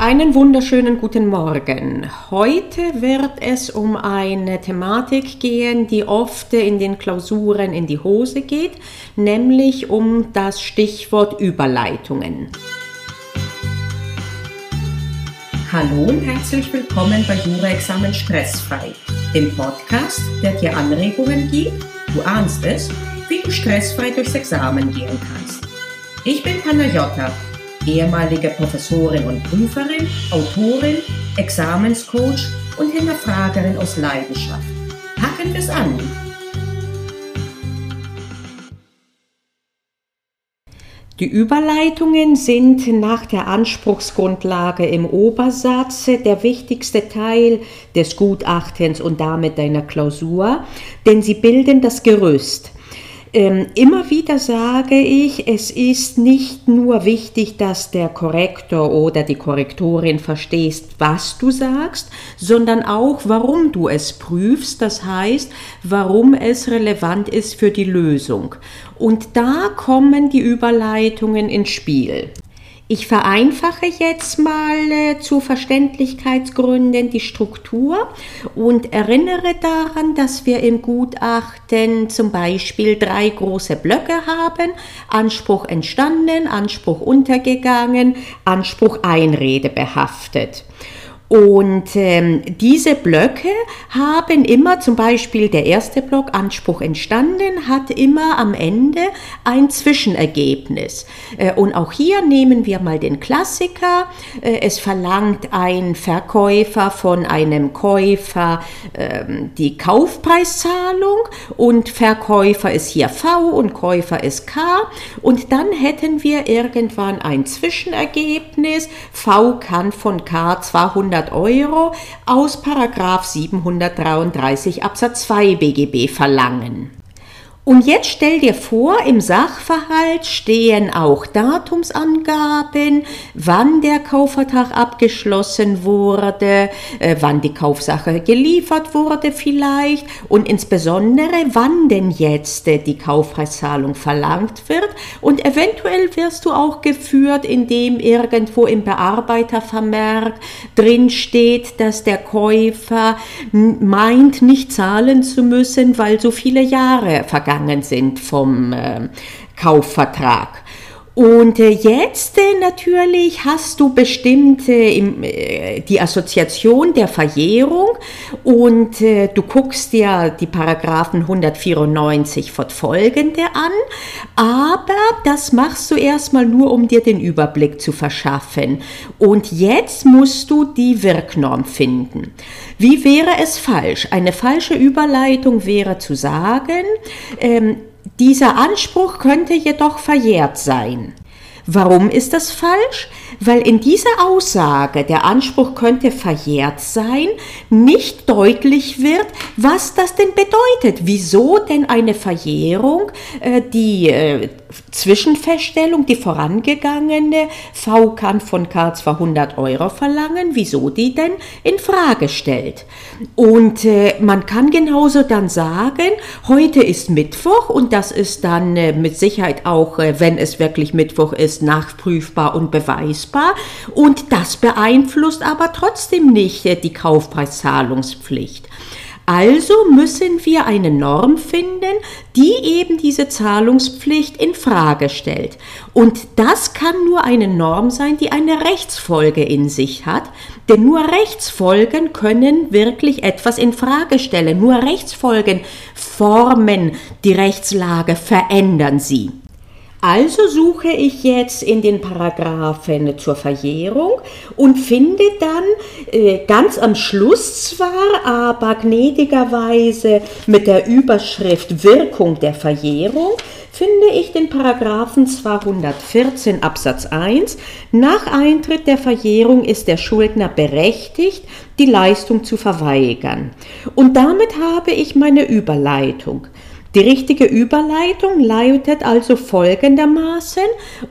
Einen wunderschönen guten Morgen. Heute wird es um eine Thematik gehen, die oft in den Klausuren in die Hose geht, nämlich um das Stichwort Überleitungen. Hallo und herzlich willkommen bei Jura-Examen Stressfrei, dem Podcast, der dir Anregungen gibt, du ahnst es, wie du stressfrei durchs Examen gehen kannst. Ich bin Panayota ehemalige Professorin und Prüferin, Autorin, Examenscoach und Hinterfragerin aus Leidenschaft. Packen wir es an! Die Überleitungen sind nach der Anspruchsgrundlage im Obersatz der wichtigste Teil des Gutachtens und damit deiner Klausur, denn sie bilden das Gerüst. Ähm, immer wieder sage ich, es ist nicht nur wichtig, dass der Korrektor oder die Korrektorin verstehst, was du sagst, sondern auch, warum du es prüfst, das heißt, warum es relevant ist für die Lösung. Und da kommen die Überleitungen ins Spiel. Ich vereinfache jetzt mal äh, zu Verständlichkeitsgründen die Struktur und erinnere daran, dass wir im Gutachten zum Beispiel drei große Blöcke haben. Anspruch entstanden, Anspruch untergegangen, Anspruch Einrede behaftet. Und ähm, diese Blöcke haben immer, zum Beispiel der erste Block Anspruch entstanden, hat immer am Ende ein Zwischenergebnis. Äh, und auch hier nehmen wir mal den Klassiker. Äh, es verlangt ein Verkäufer von einem Käufer äh, die Kaufpreiszahlung und Verkäufer ist hier V und Käufer ist K. Und dann hätten wir irgendwann ein Zwischenergebnis. V kann von K 200 100 Euro aus Paragraf 733 Absatz 2 BGB verlangen. Und jetzt stell dir vor, im Sachverhalt stehen auch Datumsangaben, wann der Kaufvertrag abgeschlossen wurde, äh, wann die Kaufsache geliefert wurde vielleicht und insbesondere wann denn jetzt äh, die Kaufpreiszahlung verlangt wird. Und eventuell wirst du auch geführt, indem irgendwo im Bearbeitervermerk drin steht, dass der Käufer meint, nicht zahlen zu müssen, weil so viele Jahre vergangen ausgegangen sind vom äh, Kaufvertrag. Und äh, jetzt äh, natürlich hast du bestimmt äh, die Assoziation der Verjährung und du guckst dir die Paragraphen 194 fortfolgende an, aber das machst du erstmal nur, um dir den Überblick zu verschaffen. Und jetzt musst du die Wirknorm finden. Wie wäre es falsch? Eine falsche Überleitung wäre zu sagen, ähm, dieser Anspruch könnte jedoch verjährt sein. Warum ist das falsch? Weil in dieser Aussage, der Anspruch könnte verjährt sein, nicht deutlich wird, was das denn bedeutet. Wieso denn eine Verjährung, äh, die äh, Zwischenfeststellung, die vorangegangene, V kann von K 200 Euro verlangen, wieso die denn in Frage stellt. Und äh, man kann genauso dann sagen, heute ist Mittwoch und das ist dann mit Sicherheit auch, wenn es wirklich Mittwoch ist, nachprüfbar und beweisbar. Und das beeinflusst aber trotzdem nicht äh, die Kaufpreiszahlungspflicht. Also müssen wir eine Norm finden, die eben diese Zahlungspflicht in Frage stellt. Und das kann nur eine Norm sein, die eine Rechtsfolge in sich hat, denn nur Rechtsfolgen können wirklich etwas in Frage stellen. Nur Rechtsfolgen formen die Rechtslage, verändern sie. Also suche ich jetzt in den Paragraphen zur Verjährung und finde dann äh, ganz am Schluss zwar, aber gnädigerweise mit der Überschrift Wirkung der Verjährung, finde ich den Paragraphen 214 Absatz 1. Nach Eintritt der Verjährung ist der Schuldner berechtigt, die Leistung zu verweigern. Und damit habe ich meine Überleitung. Die richtige Überleitung lautet also folgendermaßen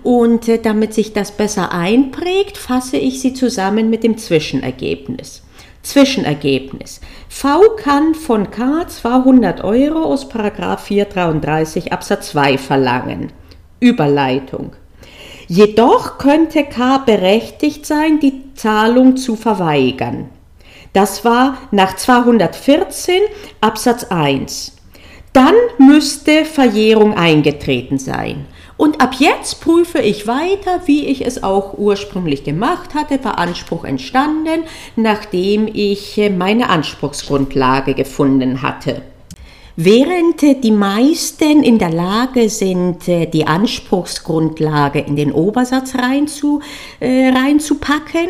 und äh, damit sich das besser einprägt, fasse ich sie zusammen mit dem Zwischenergebnis. Zwischenergebnis. V kann von K 200 Euro aus 433 Absatz 2 verlangen. Überleitung. Jedoch könnte K berechtigt sein, die Zahlung zu verweigern. Das war nach 214 Absatz 1. Dann müsste Verjährung eingetreten sein. Und ab jetzt prüfe ich weiter, wie ich es auch ursprünglich gemacht hatte, war Anspruch entstanden, nachdem ich meine Anspruchsgrundlage gefunden hatte. Während die meisten in der Lage sind, die Anspruchsgrundlage in den Obersatz reinzu, äh, reinzupacken,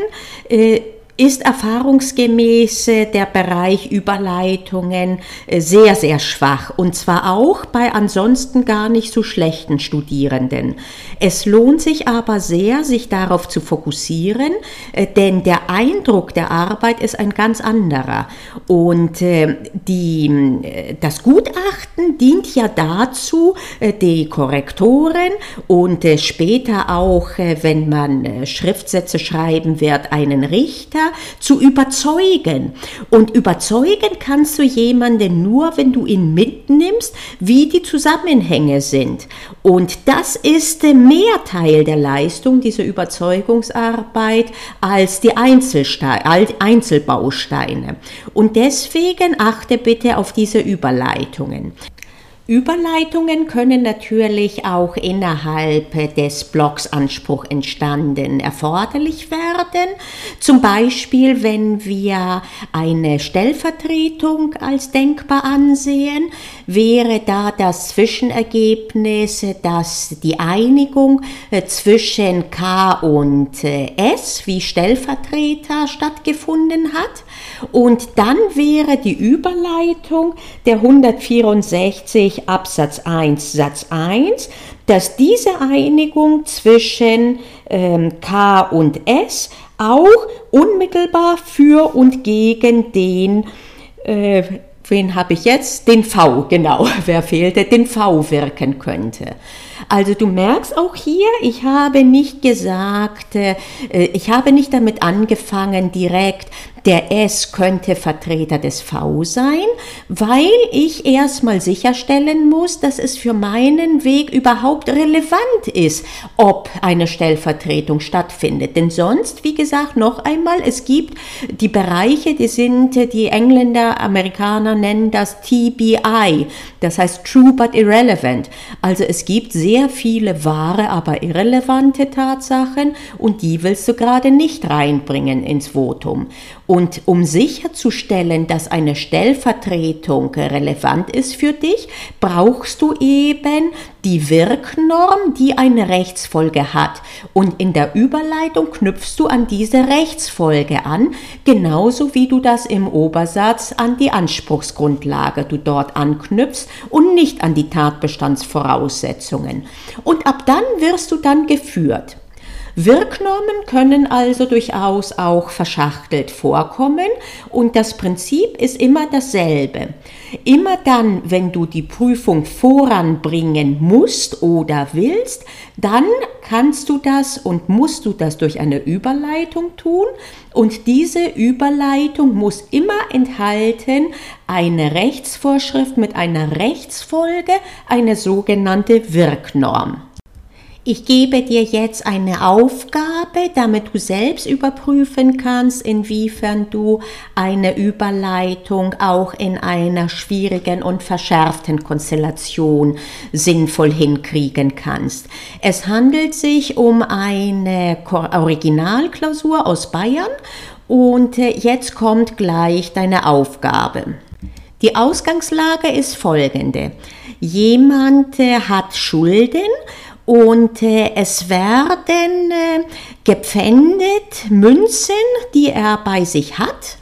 äh, ist erfahrungsgemäß der Bereich Überleitungen äh, sehr, sehr schwach und zwar auch bei ansonsten gar nicht so schlechten Studierenden. Es lohnt sich aber sehr, sich darauf zu fokussieren, äh, denn der Eindruck der Arbeit ist ein ganz anderer und äh, die, das Gutachten dient ja dazu, die Korrektoren und später auch, wenn man Schriftsätze schreiben wird, einen Richter zu überzeugen. Und überzeugen kannst du jemanden nur, wenn du ihn mitnimmst, wie die Zusammenhänge sind. Und das ist mehr Teil der Leistung dieser Überzeugungsarbeit als die Einzelbausteine. Und deswegen achte bitte auf diese Überleitungen. Überleitungen können natürlich auch innerhalb des Blocks Anspruch entstanden erforderlich werden. Zum Beispiel, wenn wir eine Stellvertretung als denkbar ansehen, wäre da das Zwischenergebnis, dass die Einigung äh, zwischen K und äh, S wie Stellvertreter stattgefunden hat. Und dann wäre die Überleitung der 164 Absatz 1 Satz 1, dass diese Einigung zwischen ähm, K und S auch unmittelbar für und gegen den äh, wen habe ich jetzt? Den V, genau, wer fehlte, den V wirken könnte. Also du merkst auch hier, ich habe nicht gesagt, äh, ich habe nicht damit angefangen, direkt der S könnte Vertreter des V sein, weil ich erstmal sicherstellen muss, dass es für meinen Weg überhaupt relevant ist, ob eine Stellvertretung stattfindet. Denn sonst, wie gesagt, noch einmal, es gibt die Bereiche, die sind, die Engländer, Amerikaner nennen das TBI, das heißt True but Irrelevant. Also es gibt viele wahre, aber irrelevante Tatsachen und die willst du gerade nicht reinbringen ins Votum. Und um sicherzustellen, dass eine Stellvertretung relevant ist für dich, brauchst du eben die Wirknorm, die eine Rechtsfolge hat. Und in der Überleitung knüpfst du an diese Rechtsfolge an, genauso wie du das im Obersatz an die Anspruchsgrundlage du dort anknüpfst und nicht an die Tatbestandsvoraussetzungen. Und ab dann wirst du dann geführt. Wirknormen können also durchaus auch verschachtelt vorkommen und das Prinzip ist immer dasselbe. Immer dann, wenn du die Prüfung voranbringen musst oder willst, dann kannst du das und musst du das durch eine Überleitung tun und diese Überleitung muss immer enthalten eine Rechtsvorschrift mit einer Rechtsfolge, eine sogenannte Wirknorm. Ich gebe dir jetzt eine Aufgabe, damit du selbst überprüfen kannst, inwiefern du eine Überleitung auch in einer schwierigen und verschärften Konstellation sinnvoll hinkriegen kannst. Es handelt sich um eine Originalklausur aus Bayern und äh, jetzt kommt gleich deine Aufgabe. Die Ausgangslage ist folgende. Jemand äh, hat Schulden und äh, es werden äh, gepfändet Münzen, die er bei sich hat.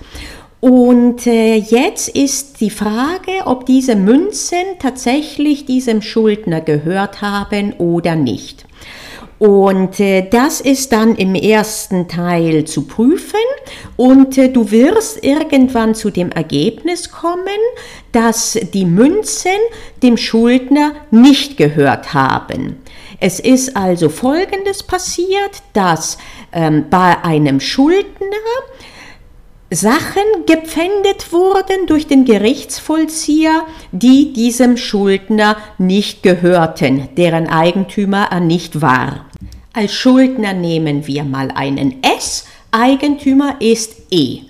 Und äh, jetzt ist die Frage, ob diese Münzen tatsächlich diesem Schuldner gehört haben oder nicht. Und äh, das ist dann im ersten Teil zu prüfen und äh, du wirst irgendwann zu dem Ergebnis kommen, dass die Münzen dem Schuldner nicht gehört haben. Es ist also Folgendes passiert, dass ähm, bei einem Schuldner Sachen gepfändet wurden durch den Gerichtsvollzieher, die diesem Schuldner nicht gehörten, deren Eigentümer er nicht war. Als Schuldner nehmen wir mal einen S, Eigentümer ist E.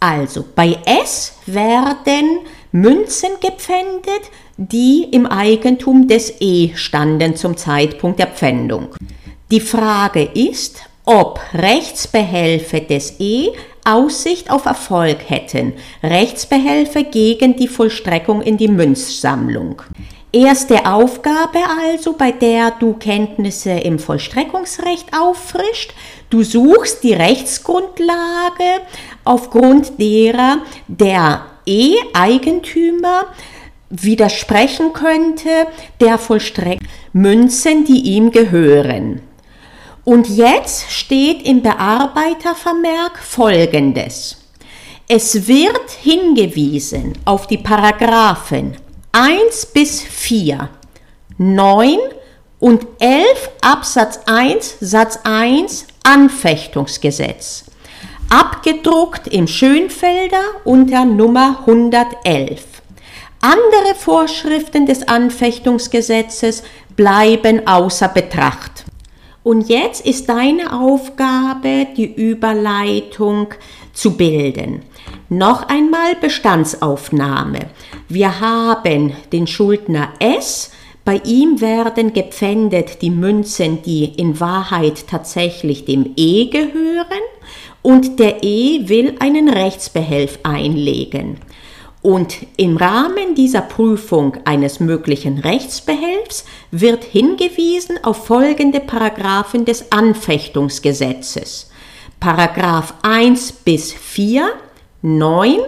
Also bei S werden Münzen gepfändet, die im Eigentum des E standen zum Zeitpunkt der Pfändung. Die Frage ist, ob Rechtsbehelfe des E Aussicht auf Erfolg hätten, Rechtsbehelfe gegen die Vollstreckung in die Münzsammlung. Erste Aufgabe also, bei der du Kenntnisse im Vollstreckungsrecht auffrischt. Du suchst die Rechtsgrundlage, aufgrund derer der E-Eigentümer widersprechen könnte der Vollstreckung Münzen, die ihm gehören. Und jetzt steht im Bearbeitervermerk Folgendes. Es wird hingewiesen auf die Paragraphen 1 bis 4, 9 und 11 Absatz 1 Satz 1 Anfechtungsgesetz, abgedruckt im Schönfelder unter Nummer 111. Andere Vorschriften des Anfechtungsgesetzes bleiben außer Betracht. Und jetzt ist deine Aufgabe, die Überleitung zu bilden. Noch einmal Bestandsaufnahme. Wir haben den Schuldner S. Bei ihm werden gepfändet die Münzen, die in Wahrheit tatsächlich dem E gehören und der E will einen Rechtsbehelf einlegen. Und im Rahmen dieser Prüfung eines möglichen Rechtsbehelfs wird hingewiesen auf folgende Paragraphen des Anfechtungsgesetzes. Paragraph 1 bis 4, 9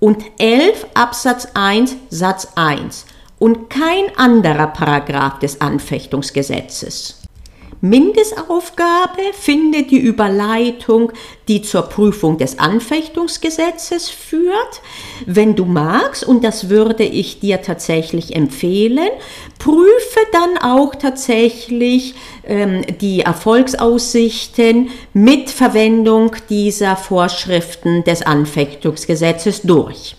und 11 Absatz 1 Satz 1 und kein anderer Paragraph des Anfechtungsgesetzes. Mindestaufgabe findet die Überleitung, die zur Prüfung des Anfechtungsgesetzes führt. Wenn du magst, und das würde ich dir tatsächlich empfehlen, prüfe dann auch tatsächlich ähm, die Erfolgsaussichten mit Verwendung dieser Vorschriften des Anfechtungsgesetzes durch.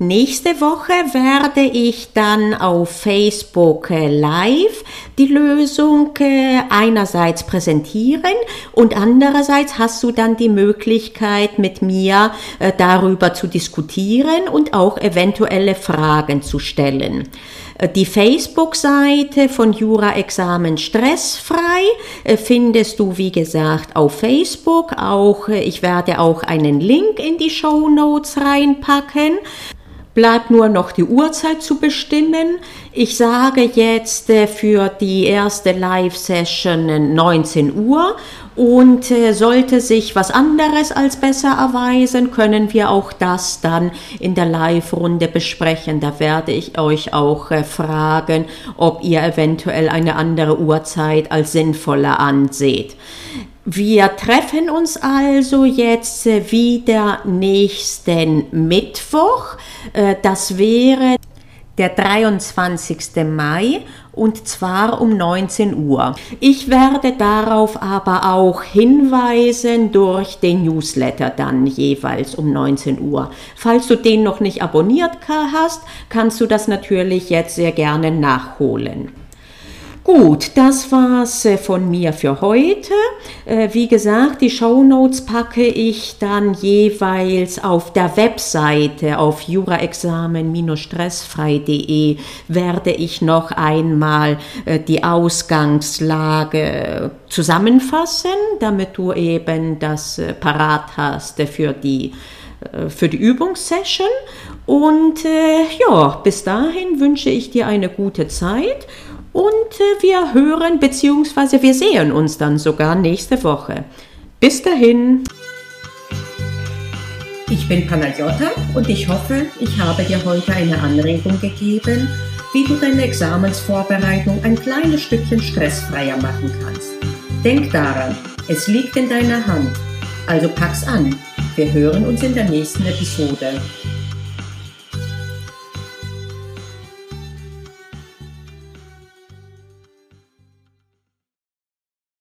Nächste Woche werde ich dann auf Facebook live die Lösung äh, einerseits präsentieren und andererseits hast du dann die Möglichkeit mit mir äh, darüber zu diskutieren und auch eventuelle Fragen zu stellen. Die Facebook-Seite von Jura-Examen stressfrei findest du, wie gesagt, auf Facebook. Auch, ich werde auch einen Link in die Show Notes reinpacken bleibt nur noch die Uhrzeit zu bestimmen. Ich sage jetzt äh, für die erste Live-Session 19 Uhr und äh, sollte sich was anderes als besser erweisen, können wir auch das dann in der Live-Runde besprechen. Da werde ich euch auch äh, fragen, ob ihr eventuell eine andere Uhrzeit als sinnvoller anseht. Wir treffen uns also jetzt wieder nächsten Mittwoch. Äh, das wäre der 23. Mai und zwar um 19 Uhr. Ich werde darauf aber auch hinweisen durch den Newsletter dann jeweils um 19 Uhr. Falls du den noch nicht abonniert hast, kannst du das natürlich jetzt sehr gerne nachholen. Gut, das war's äh, von mir für heute. Äh, wie gesagt, die Show Notes packe ich dann jeweils auf der Webseite auf juraexamen-stressfrei.de werde ich noch einmal äh, die Ausgangslage zusammenfassen, damit du eben das parat hast für die für die Übungssession. Und äh, ja, bis dahin wünsche ich dir eine gute Zeit und äh, wir hören bzw. wir sehen uns dann sogar nächste Woche. Bis dahin. Ich bin Panagiotta und ich hoffe, ich habe dir heute eine Anregung gegeben, wie du deine Examensvorbereitung ein kleines Stückchen stressfreier machen kannst. Denk daran, es liegt in deiner Hand. Also pack's an. Wir hören uns in der nächsten Episode.